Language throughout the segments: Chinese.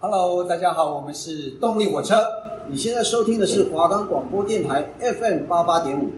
Hello，大家好，我们是动力火车。你现在收听的是华冈广播电台 FM 八八点五。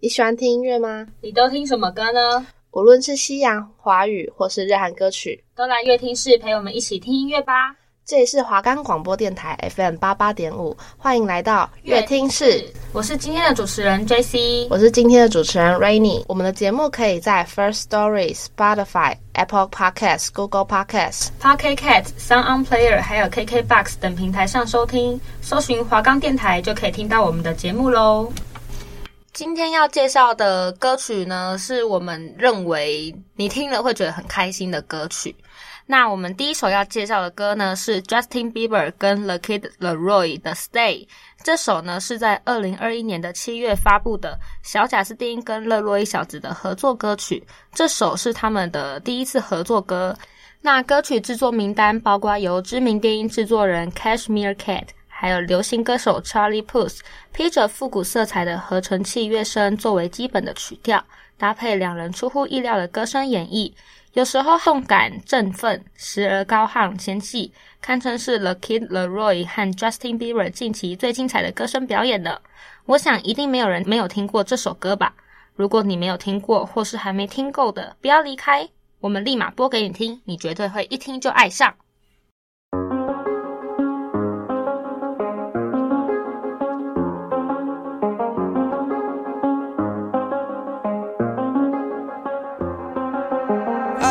你喜欢听音乐吗？你都听什么歌呢？无论是西洋、华语或是日韩歌曲，都来乐听室陪我们一起听音乐吧。这里是华冈广播电台 FM 八八点五，欢迎来到乐听室。我是今天的主持人 JC，我是今天的主持人 Rainy。我们的节目可以在 First Story、Spotify、Apple Podcasts、Google Podcasts、Pocket Casts、Sound On Player 还有 KKBox 等平台上收听，搜寻华冈电台就可以听到我们的节目喽。今天要介绍的歌曲呢，是我们认为你听了会觉得很开心的歌曲。那我们第一首要介绍的歌呢，是 Justin Bieber 跟 The Kid LAROI 的 Stay。这首呢是在二零二一年的七月发布的小贾斯汀跟勒洛伊小子的合作歌曲。这首是他们的第一次合作歌。那歌曲制作名单包括由知名电音制作人 Cashmere Cat，还有流行歌手 Charlie Puth，披着复古色彩的合成器乐声作为基本的曲调，搭配两人出乎意料的歌声演绎。有时候动感振奋，时而高亢纤细，堪称是 The Kid LAROI 和 Justin Bieber 近期最精彩的歌声表演了。我想一定没有人没有听过这首歌吧？如果你没有听过，或是还没听够的，不要离开，我们立马播给你听，你绝对会一听就爱上。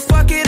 Fuck it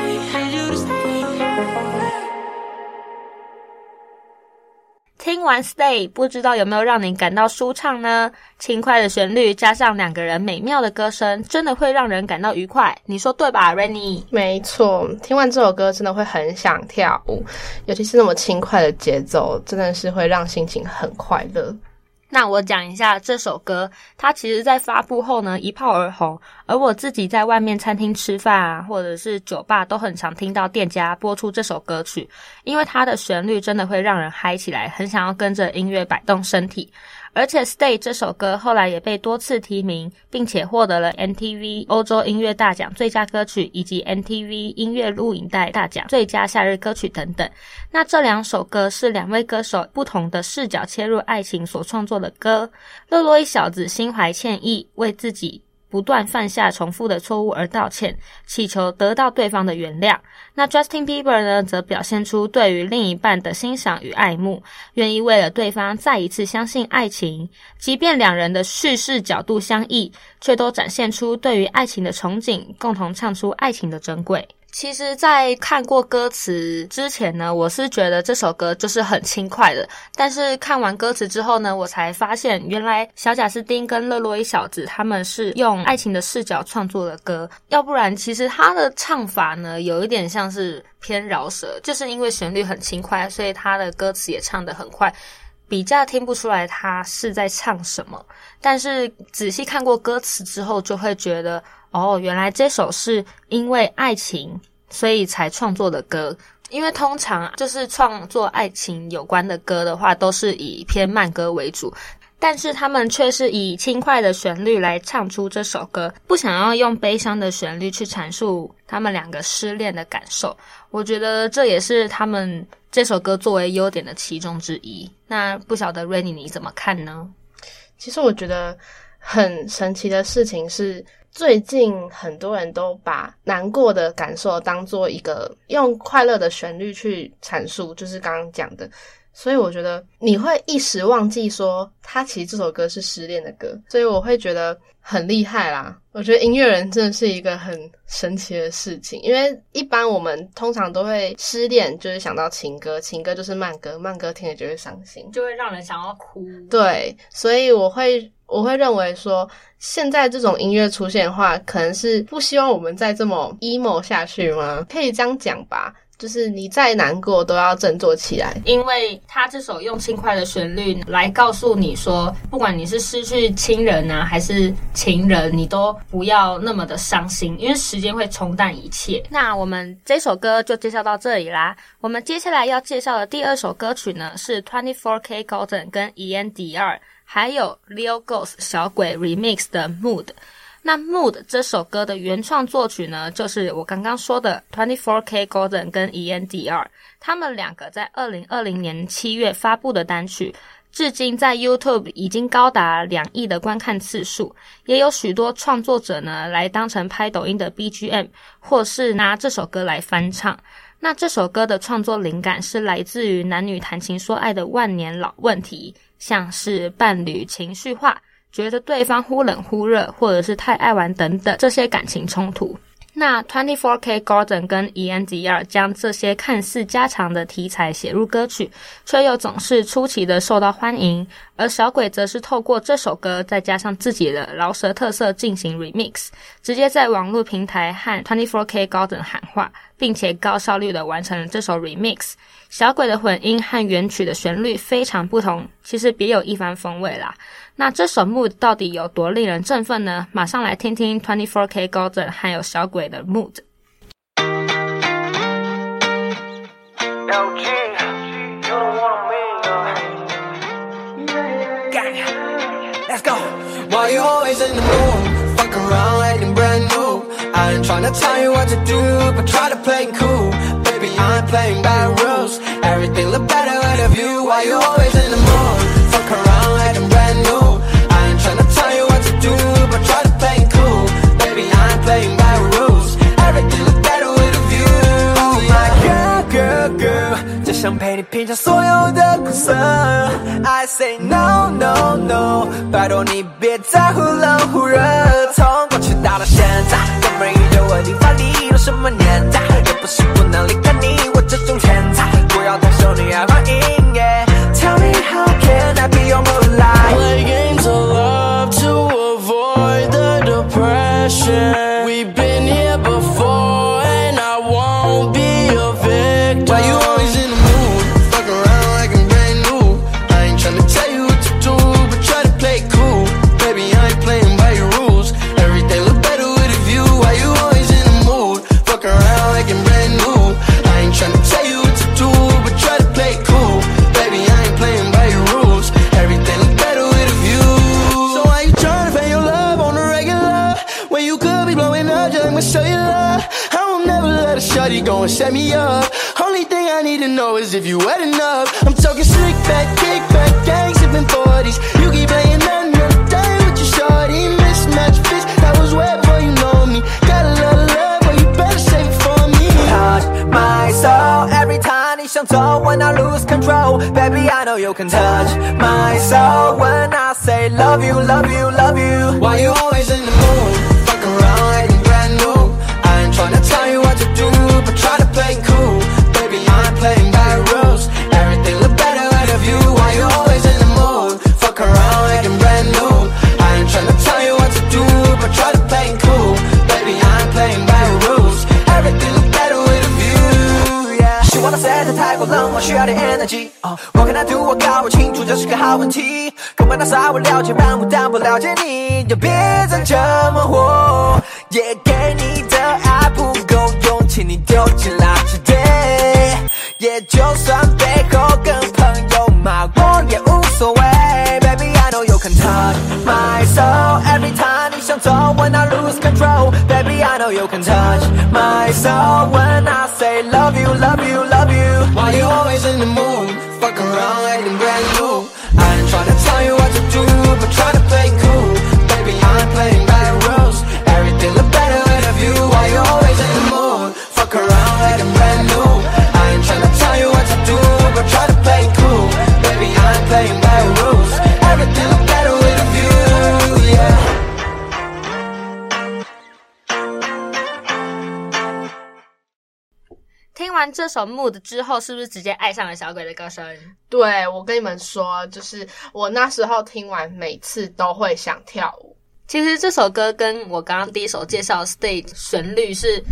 听完 Stay，不知道有没有让你感到舒畅呢？轻快的旋律加上两个人美妙的歌声，真的会让人感到愉快。你说对吧，Rainy？没错，听完这首歌真的会很想跳舞，尤其是那么轻快的节奏，真的是会让心情很快乐。那我讲一下这首歌，它其实在发布后呢一炮而红，而我自己在外面餐厅吃饭啊，或者是酒吧都很常听到店家播出这首歌曲，因为它的旋律真的会让人嗨起来，很想要跟着音乐摆动身体。而且《Stay》这首歌后来也被多次提名，并且获得了 MTV 欧洲音乐大奖最佳歌曲以及 MTV 音乐录影带大奖最佳夏日歌曲等等。那这两首歌是两位歌手不同的视角切入爱情所创作的歌。乐洛一小子心怀歉意，为自己不断犯下重复的错误而道歉，祈求得到对方的原谅。那 Justin Bieber 呢，则表现出对于另一半的欣赏与爱慕，愿意为了对方再一次相信爱情，即便两人的叙事角度相异，却都展现出对于爱情的憧憬，共同唱出爱情的珍贵。其实，在看过歌词之前呢，我是觉得这首歌就是很轻快的。但是看完歌词之后呢，我才发现原来小贾斯汀跟勒洛伊小子他们是用爱情的视角创作的歌。要不然，其实他的唱法呢，有一点像是偏饶舌，就是因为旋律很轻快，所以他的歌词也唱得很快，比较听不出来他是在唱什么。但是仔细看过歌词之后，就会觉得。哦，原来这首是因为爱情，所以才创作的歌。因为通常就是创作爱情有关的歌的话，都是以偏慢歌为主，但是他们却是以轻快的旋律来唱出这首歌，不想要用悲伤的旋律去阐述他们两个失恋的感受。我觉得这也是他们这首歌作为优点的其中之一。那不晓得 Rainy 你怎么看呢？其实我觉得很神奇的事情是。最近很多人都把难过的感受当做一个用快乐的旋律去阐述，就是刚刚讲的，所以我觉得你会一时忘记说他其实这首歌是失恋的歌，所以我会觉得很厉害啦。我觉得音乐人真的是一个很神奇的事情，因为一般我们通常都会失恋就是想到情歌，情歌就是慢歌，慢歌听了就会伤心，就会让人想要哭。对，所以我会。我会认为说，现在这种音乐出现的话，可能是不希望我们再这么 emo 下去吗？可以这样讲吧，就是你再难过都要振作起来，因为他这首用轻快的旋律来告诉你说，不管你是失去亲人啊，还是情人，你都不要那么的伤心，因为时间会冲淡一切。那我们这首歌就介绍到这里啦。我们接下来要介绍的第二首歌曲呢，是 Twenty Four K Golden 跟 Iann Dior。还有 Leo Ghost 小鬼 remix 的 Mood，那 Mood 这首歌的原创作曲呢，就是我刚刚说的 Twenty Four K Golden 跟 E N D R，他们两个在二零二零年七月发布的单曲，至今在 YouTube 已经高达两亿的观看次数，也有许多创作者呢来当成拍抖音的 BGM，或是拿这首歌来翻唱。那这首歌的创作灵感是来自于男女谈情说爱的万年老问题。像是伴侣情绪化，觉得对方忽冷忽热，或者是太爱玩等等这些感情冲突。那 Twenty Four K Golden 跟 E N D R 将这些看似家常的题材写入歌曲，却又总是出奇的受到欢迎。而小鬼则是透过这首歌，再加上自己的饶舌特色进行 remix，直接在网络平台和 Twenty Four K Golden 喊话，并且高效率的完成了这首 remix。小鬼的混音和原曲的旋律非常不同，其实别有一番风味啦。那这首 Mood 到底有多令人振奋呢？马上来听听 Twenty Four K Golden 还有小鬼的 Mood。想陪你品尝所有的苦涩，I say no no no，拜托你别再忽冷忽热。从过去到了现在，根本宇宙问题法理论什么年代， if you wet enough. I'm talking slick back, kick back, gang sipping 40s. You keep playing that another day with your shorty. Mismatch bitch, that was wet, boy, you know me. Got a lot of love, but you better save it for me. Touch my soul every time. 想走，when I lose control, baby, I know you can touch。题。跟我打扫我了解万物，但不了解你，就别再这么活。也给你的爱不够用，请你丢进垃圾堆。也就算被完这首《Mood》之后，是不是直接爱上了小鬼的歌声？对，我跟你们说，就是我那时候听完，每次都会想跳舞。其实这首歌跟我刚刚第一首介绍《Stay》旋律是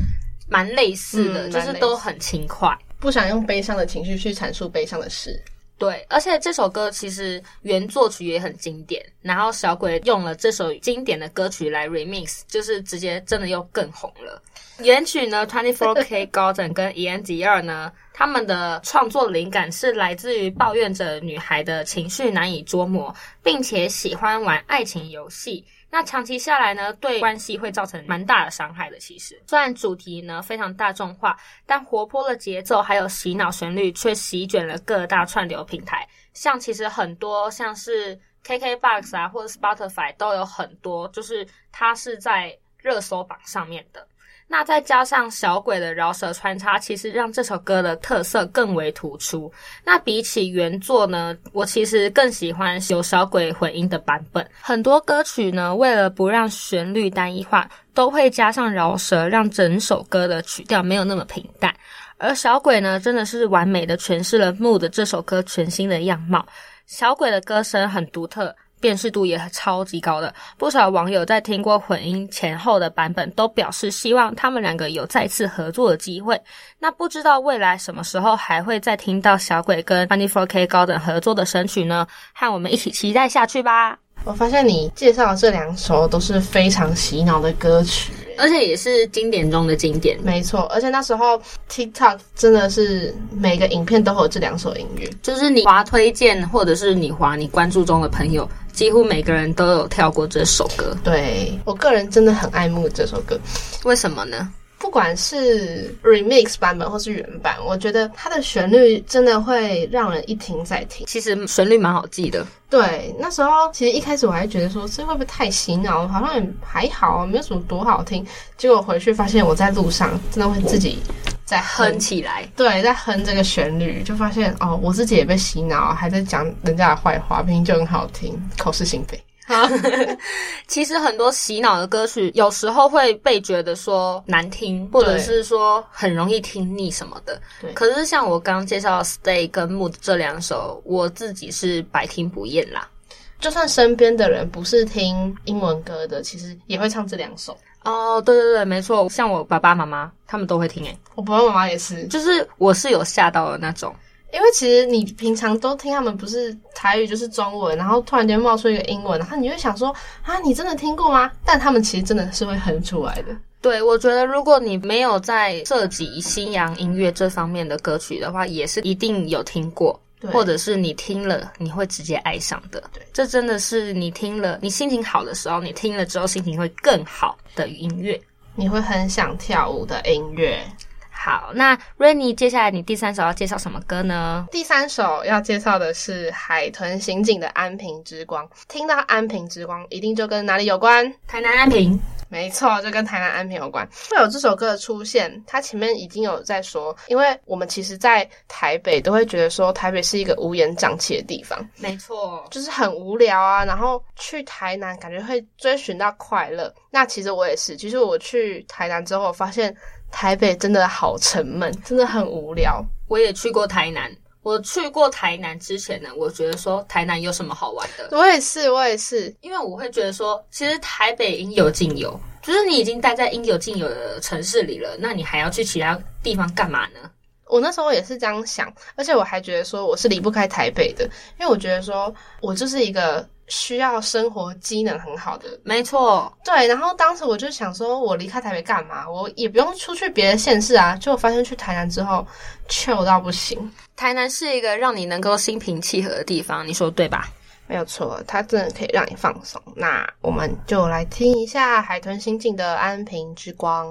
蛮类似的，嗯、就是都很轻快，不想用悲伤的情绪去阐述悲伤的事。对，而且这首歌其实原作曲也很经典，然后小鬼用了这首经典的歌曲来 remix，就是直接真的又更红了。原曲呢，Twenty Four K Golden 跟 Iann Dior 呢，他们的创作灵感是来自于抱怨着女孩的情绪难以捉摸，并且喜欢玩爱情游戏。那长期下来呢，对关系会造成蛮大的伤害的。其实，虽然主题呢非常大众化，但活泼的节奏还有洗脑旋律却席卷了各大串流平台。像其实很多像是 KKBOX 啊，或者 Spotify 都有很多，就是它是在热搜榜上面的。那再加上小鬼的饶舌穿插，其实让这首歌的特色更为突出。那比起原作呢，我其实更喜欢有小鬼混音的版本。很多歌曲呢，为了不让旋律单一化，都会加上饶舌，让整首歌的曲调没有那么平淡。而小鬼呢，真的是完美的诠释了《Mood》这首歌全新的样貌。小鬼的歌声很独特。辨识度也超级高的，不少网友在听过混音前后的版本，都表示希望他们两个有再次合作的机会。那不知道未来什么时候还会再听到小鬼跟 24kGoldn 合作的神曲呢？和我们一起期待下去吧。我发现你介绍的这两首都是非常洗脑的歌曲。而且也是经典中的经典，没错。而且那时候 TikTok 真的是每个影片都会有这两首音乐，就是你划推荐，或者是你划你关注中的朋友，几乎每个人都有跳过这首歌。对，我个人真的很爱慕这首歌，为什么呢？不管是 remix 版本或是原版，我觉得它的旋律真的会让人一听再听。其实旋律蛮好记的。对，那时候其实一开始我还觉得说这会不会太洗脑，好像也还好，没有什么多好听。结果回去发现我在路上真的会自己在哼，起来。对，在哼这个旋律，就发现哦，我自己也被洗脑，还在讲人家的坏话，明明就很好听，口是心非。其实很多洗脑的歌曲，有时候会被觉得说难听，或者是说很容易听腻什么的。对。可是像我刚刚介绍的《Stay》跟《Mood》这两首，我自己是百听不厌啦。就算身边的人不是听英文歌的，其实也会唱这两首。哦，对对对，没错。像我爸爸妈妈他们都会听诶。我爸爸妈妈也是，就是我是有吓到的那种。因为其实你平常都听他们不是台语就是中文，然后突然间冒出一个英文，然后你就想说啊，你真的听过吗？但他们其实真的是会哼出来的。对，我觉得如果你没有在涉及西洋音乐这方面的歌曲的话，也是一定有听过，对或者是你听了你会直接爱上的。对，这真的是你听了，你心情好的时候，你听了之后心情会更好的音乐，你会很想跳舞的音乐。好，那 Rennie，接下来你第三首要介绍什么歌呢？第三首要介绍的是海豚刑警的《安平之光》。听到《安平之光》，一定就跟哪里有关？台南安平。没错，就跟台南安平有关。会有这首歌的出现，它前面已经有在说，因为我们其实，在台北都会觉得说，台北是一个乌烟瘴气的地方。没错，就是很无聊啊。然后去台南，感觉会追寻到快乐。那其实我也是，其实我去台南之后，我发现。台北真的好沉闷，真的很无聊。我也去过台南，我去过台南之前呢，我觉得说台南有什么好玩的？我也是，我也是，因为我会觉得说，其实台北应有尽有，就是你已经待在应有尽有的城市里了，那你还要去其他地方干嘛呢？我那时候也是这样想，而且我还觉得说我是离不开台北的，因为我觉得说我就是一个需要生活机能很好的。没错，对。然后当时我就想说，我离开台北干嘛？我也不用出去别的县市啊。就发现去台南之后，chill 到不行。台南是一个让你能够心平气和的地方，你说对吧？没有错，它真的可以让你放松。那我们就来听一下海豚刑警的《安平之光》。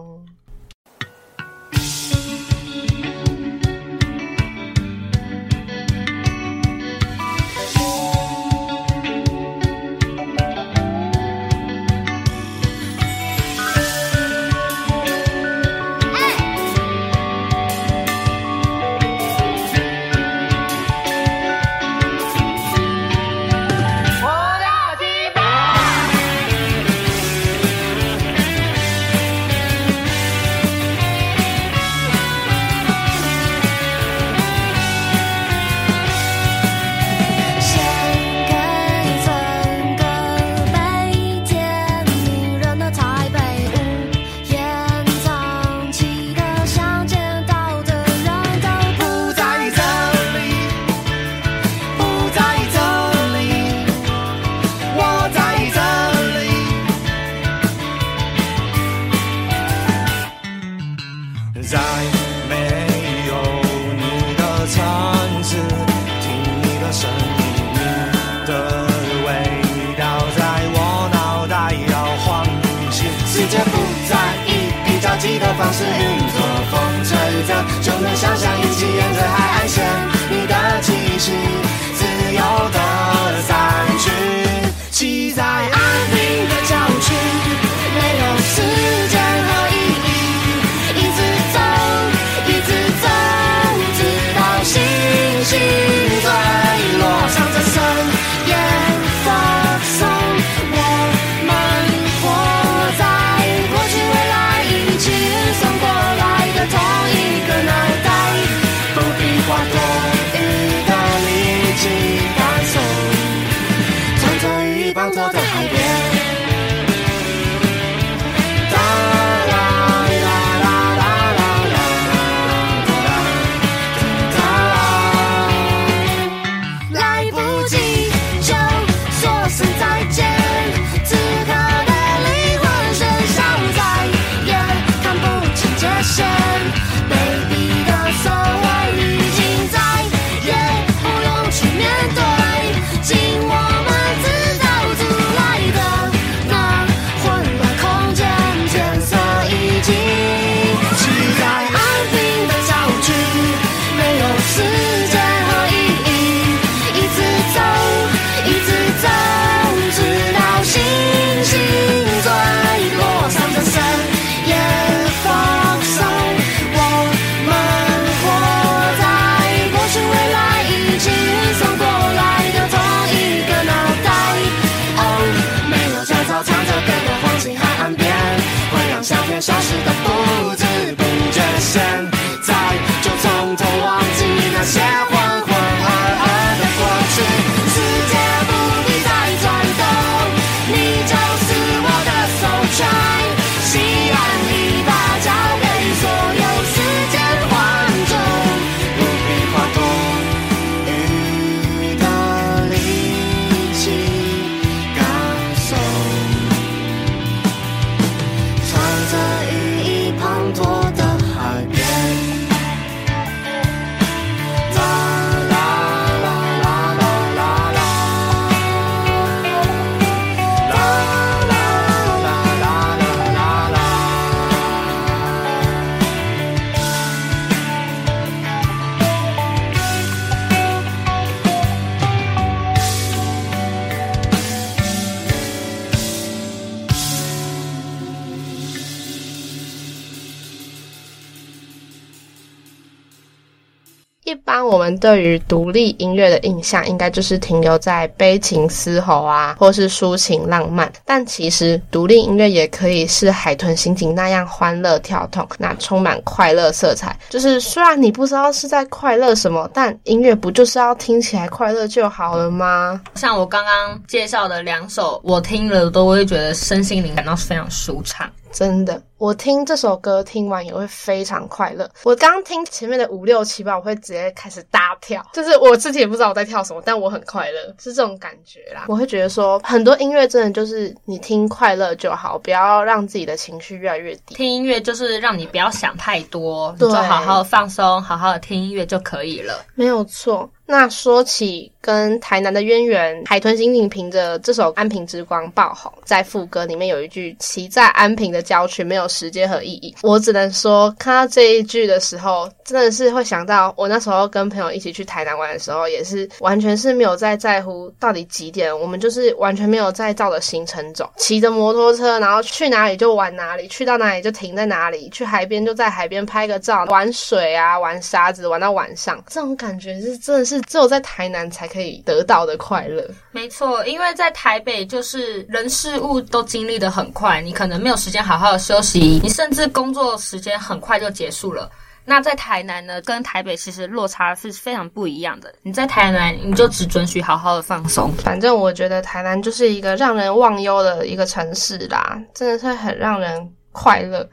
对于独立音乐的印象，应该就是停留在悲情嘶吼啊，或是抒情浪漫。但其实，独立音乐也可以是海豚刑警那样欢乐跳动，那充满快乐色彩。就是虽然你不知道是在快乐什么，但音乐不就是要听起来快乐就好了吗？像我刚刚介绍的两首，我听了都会觉得身心灵感到非常舒畅。真的，我听这首歌听完也会非常快乐。我刚听前面的五六七八，我会直接开始大跳，就是我自己也不知道我在跳什么，但我很快乐，是这种感觉啦。我会觉得说，很多音乐真的就是你听快乐就好，不要让自己的情绪越来越低。听音乐就是让你不要想太多，你就好好放松，好好的听音乐就可以了。没有错。那说起跟台南的渊源，海豚刑警凭着这首《安平之光》爆红，在副歌里面有一句“骑在安平的郊区，没有时间和意义”，我只能说，看到这一句的时候，真的是会想到我那时候跟朋友一起去台南玩的时候，也是完全是没有在在乎到底几点，我们就是完全没有在照着行程走，骑着摩托车，然后去哪里就玩哪里，去到哪里就停在哪里，去海边就在海边拍个照，玩水啊，玩沙子，玩到晚上，这种感觉是真的是。只有在台南才可以得到的快乐。没错，因为在台北就是人事物都经历的很快，你可能没有时间好好的休息，你甚至工作时间很快就结束了。那在台南呢，跟台北其实落差是非常不一样的。你在台南，你就只准许好好的放松。反正我觉得台南就是一个让人忘忧的一个城市啦，真的是很让人快乐。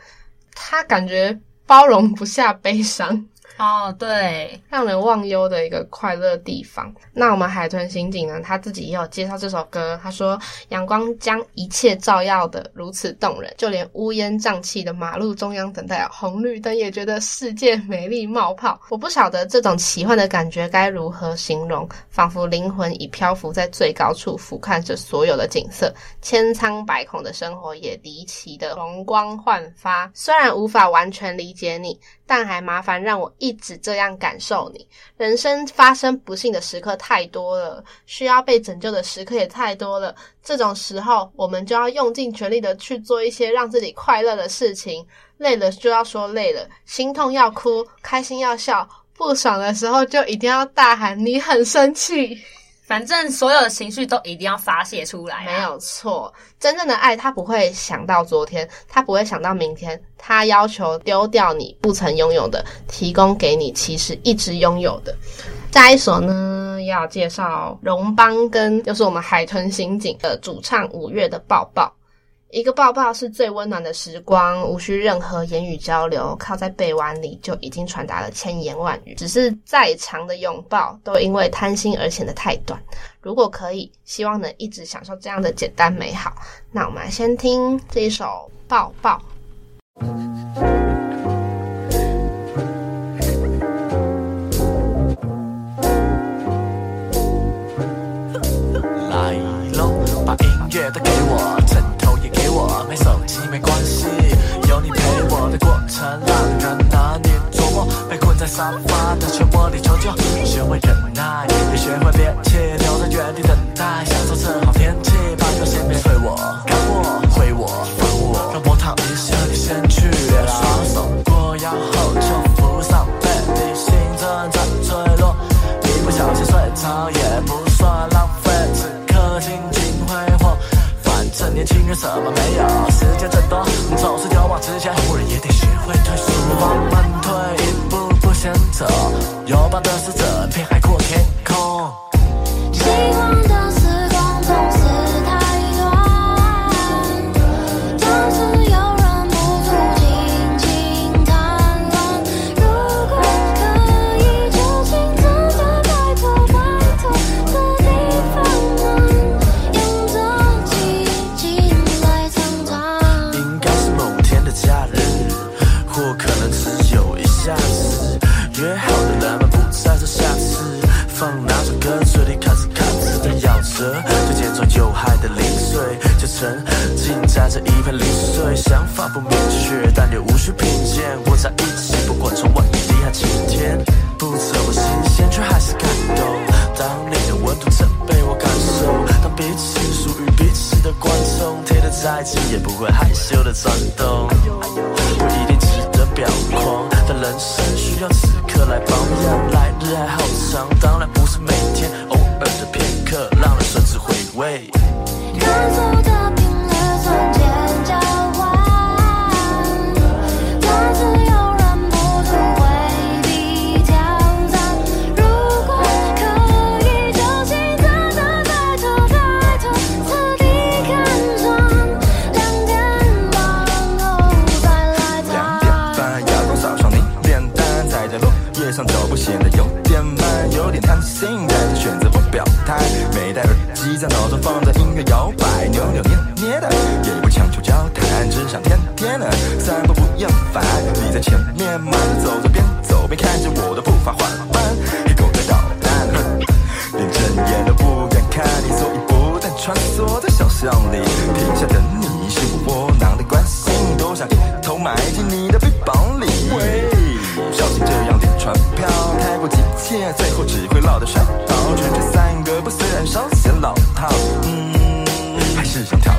它感觉包容不下悲伤。哦，对，让人忘忧的一个快乐地方。那我们海豚刑警呢，他自己也有介绍这首歌。他说：“阳光将一切照耀得如此动人，就连乌烟瘴气的马路中央等待红绿灯，也觉得世界美丽冒泡。”我不晓得这种奇幻的感觉该如何形容，仿佛灵魂已漂浮在最高处，俯瞰着所有的景色，千疮百孔的生活也离奇的容光焕发。虽然无法完全理解你。但还麻烦让我一直这样感受你。人生发生不幸的时刻太多了，需要被拯救的时刻也太多了。这种时候，我们就要用尽全力的去做一些让自己快乐的事情。累了就要说累了，心痛要哭，开心要笑，不爽的时候就一定要大喊你很生气。反正所有的情绪都一定要发泄出来啊。没有错。真正的爱，他不会想到昨天，他不会想到明天，他要求丢掉你不曾拥有的，提供给你其实一直拥有的。下一首呢，要介绍荣邦跟就是我们海豚刑警的主唱五月的抱抱。一个抱抱是最温暖的时光，无需任何言语交流，靠在臂弯里就已经传达了千言万语。只是再长的拥抱，都因为贪心而显得太短。如果可以，希望能一直享受这样的简单美好。那我们来先听这一首《抱抱》。让人奢侈回味。梭在小巷里，停下等你，是我窝囊的关心，都想一头埋进你的臂膀里。喂，小心这样的传票，太过急切，最后只会落得摔倒。圈圈三个不，虽然稍显老套，嗯，还是想跳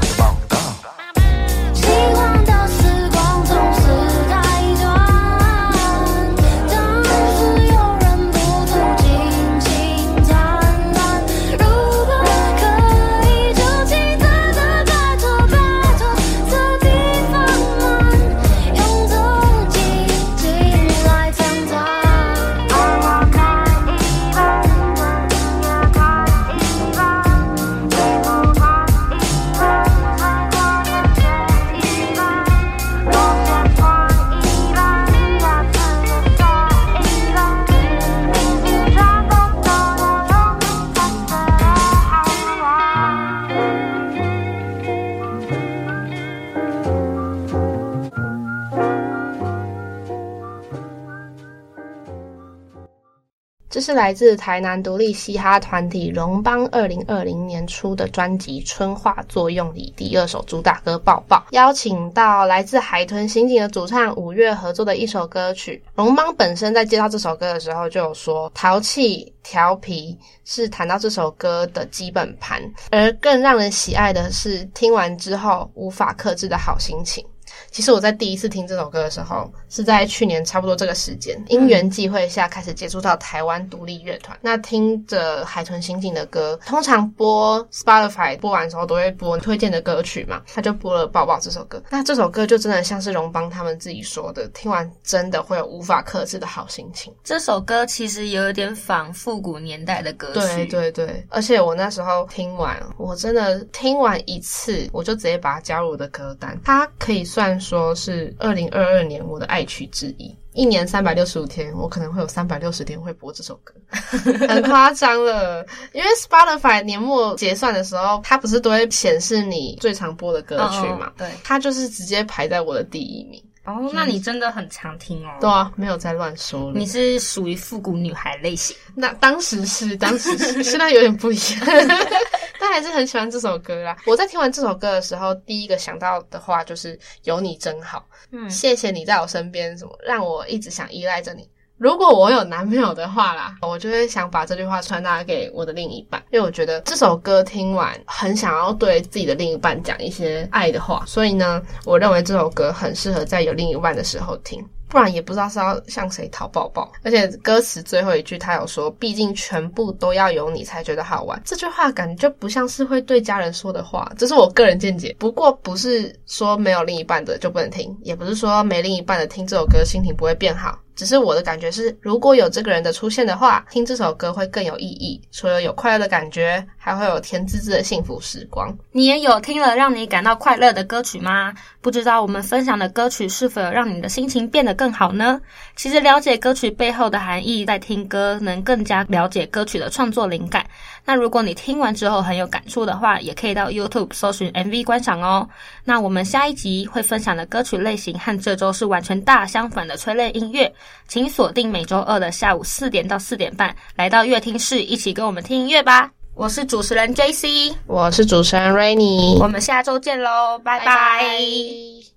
这是来自台南独立嘻哈团体荣邦二零二零年出的专辑《春化作用》里第二首主打歌《抱抱》，邀请到来自海豚刑警的主唱五月合作的一首歌曲。荣邦本身在介绍这首歌的时候就有说，淘气、调皮是谈到这首歌的基本盘，而更让人喜爱的是听完之后无法克制的好心情。其实我在第一次听这首歌的时候，是在去年差不多这个时间，因缘际会下开始接触到台湾独立乐团。那听着海豚刑警的歌，通常播 Spotify 播完的时候都会播推荐的歌曲嘛，他就播了《抱抱》这首歌。那这首歌就真的像是荣邦他们自己说的，听完真的会有无法克制的好心情。这首歌其实有一点仿复古年代的歌曲，对对对，而且我那时候听完，我真的听完一次，我就直接把它加入我的歌单。它可以算说是二零二二年我的爱曲之一。一年三百六十五天，我可能会有三百六十天会播这首歌，很夸张了。因为 Spotify 年末结算的时候，它不是都会显示你最常播的歌曲嘛？对，它就是直接排在我的第一名。哦，那你真的很常听哦。对啊，没有在乱说了。你是属于复古女孩类型。那当时是，当时是，现在有点不一样，但还是很喜欢这首歌啦。我在听完这首歌的时候，第一个想到的话就是“有你真好”，嗯，谢谢你在我身边，什么让我一直想依赖着你。如果我有男朋友的话啦，我就会想把这句话传达给我的另一半，因为我觉得这首歌听完很想要对自己的另一半讲一些爱的话，所以呢，我认为这首歌很适合在有另一半的时候听。不然也不知道是要向谁讨抱抱，而且歌词最后一句他有说，毕竟全部都要有你才觉得好玩。这句话感觉就不像是会对家人说的话，这是我个人见解。不过不是说没有另一半的就不能听，也不是说没另一半的听这首歌心情不会变好。只是我的感觉是，如果有这个人的出现的话，听这首歌会更有意义。除了有快乐的感觉，还会有甜滋滋的幸福时光。你也有听了让你感到快乐的歌曲吗？不知道我们分享的歌曲是否让你的心情变得更好呢？其实了解歌曲背后的含义，在听歌能更加了解歌曲的创作灵感。那如果你听完之后很有感触的话，也可以到 YouTube 搜寻 MV 观赏哦。那我们下一集会分享的歌曲类型和这周是完全大相反的催泪音乐。请锁定每周二的下午四点到四点半，来到乐听室一起跟我们听音乐吧。我是主持人 JC，我是主持人 Rainy，我们下周见喽，拜拜。拜拜。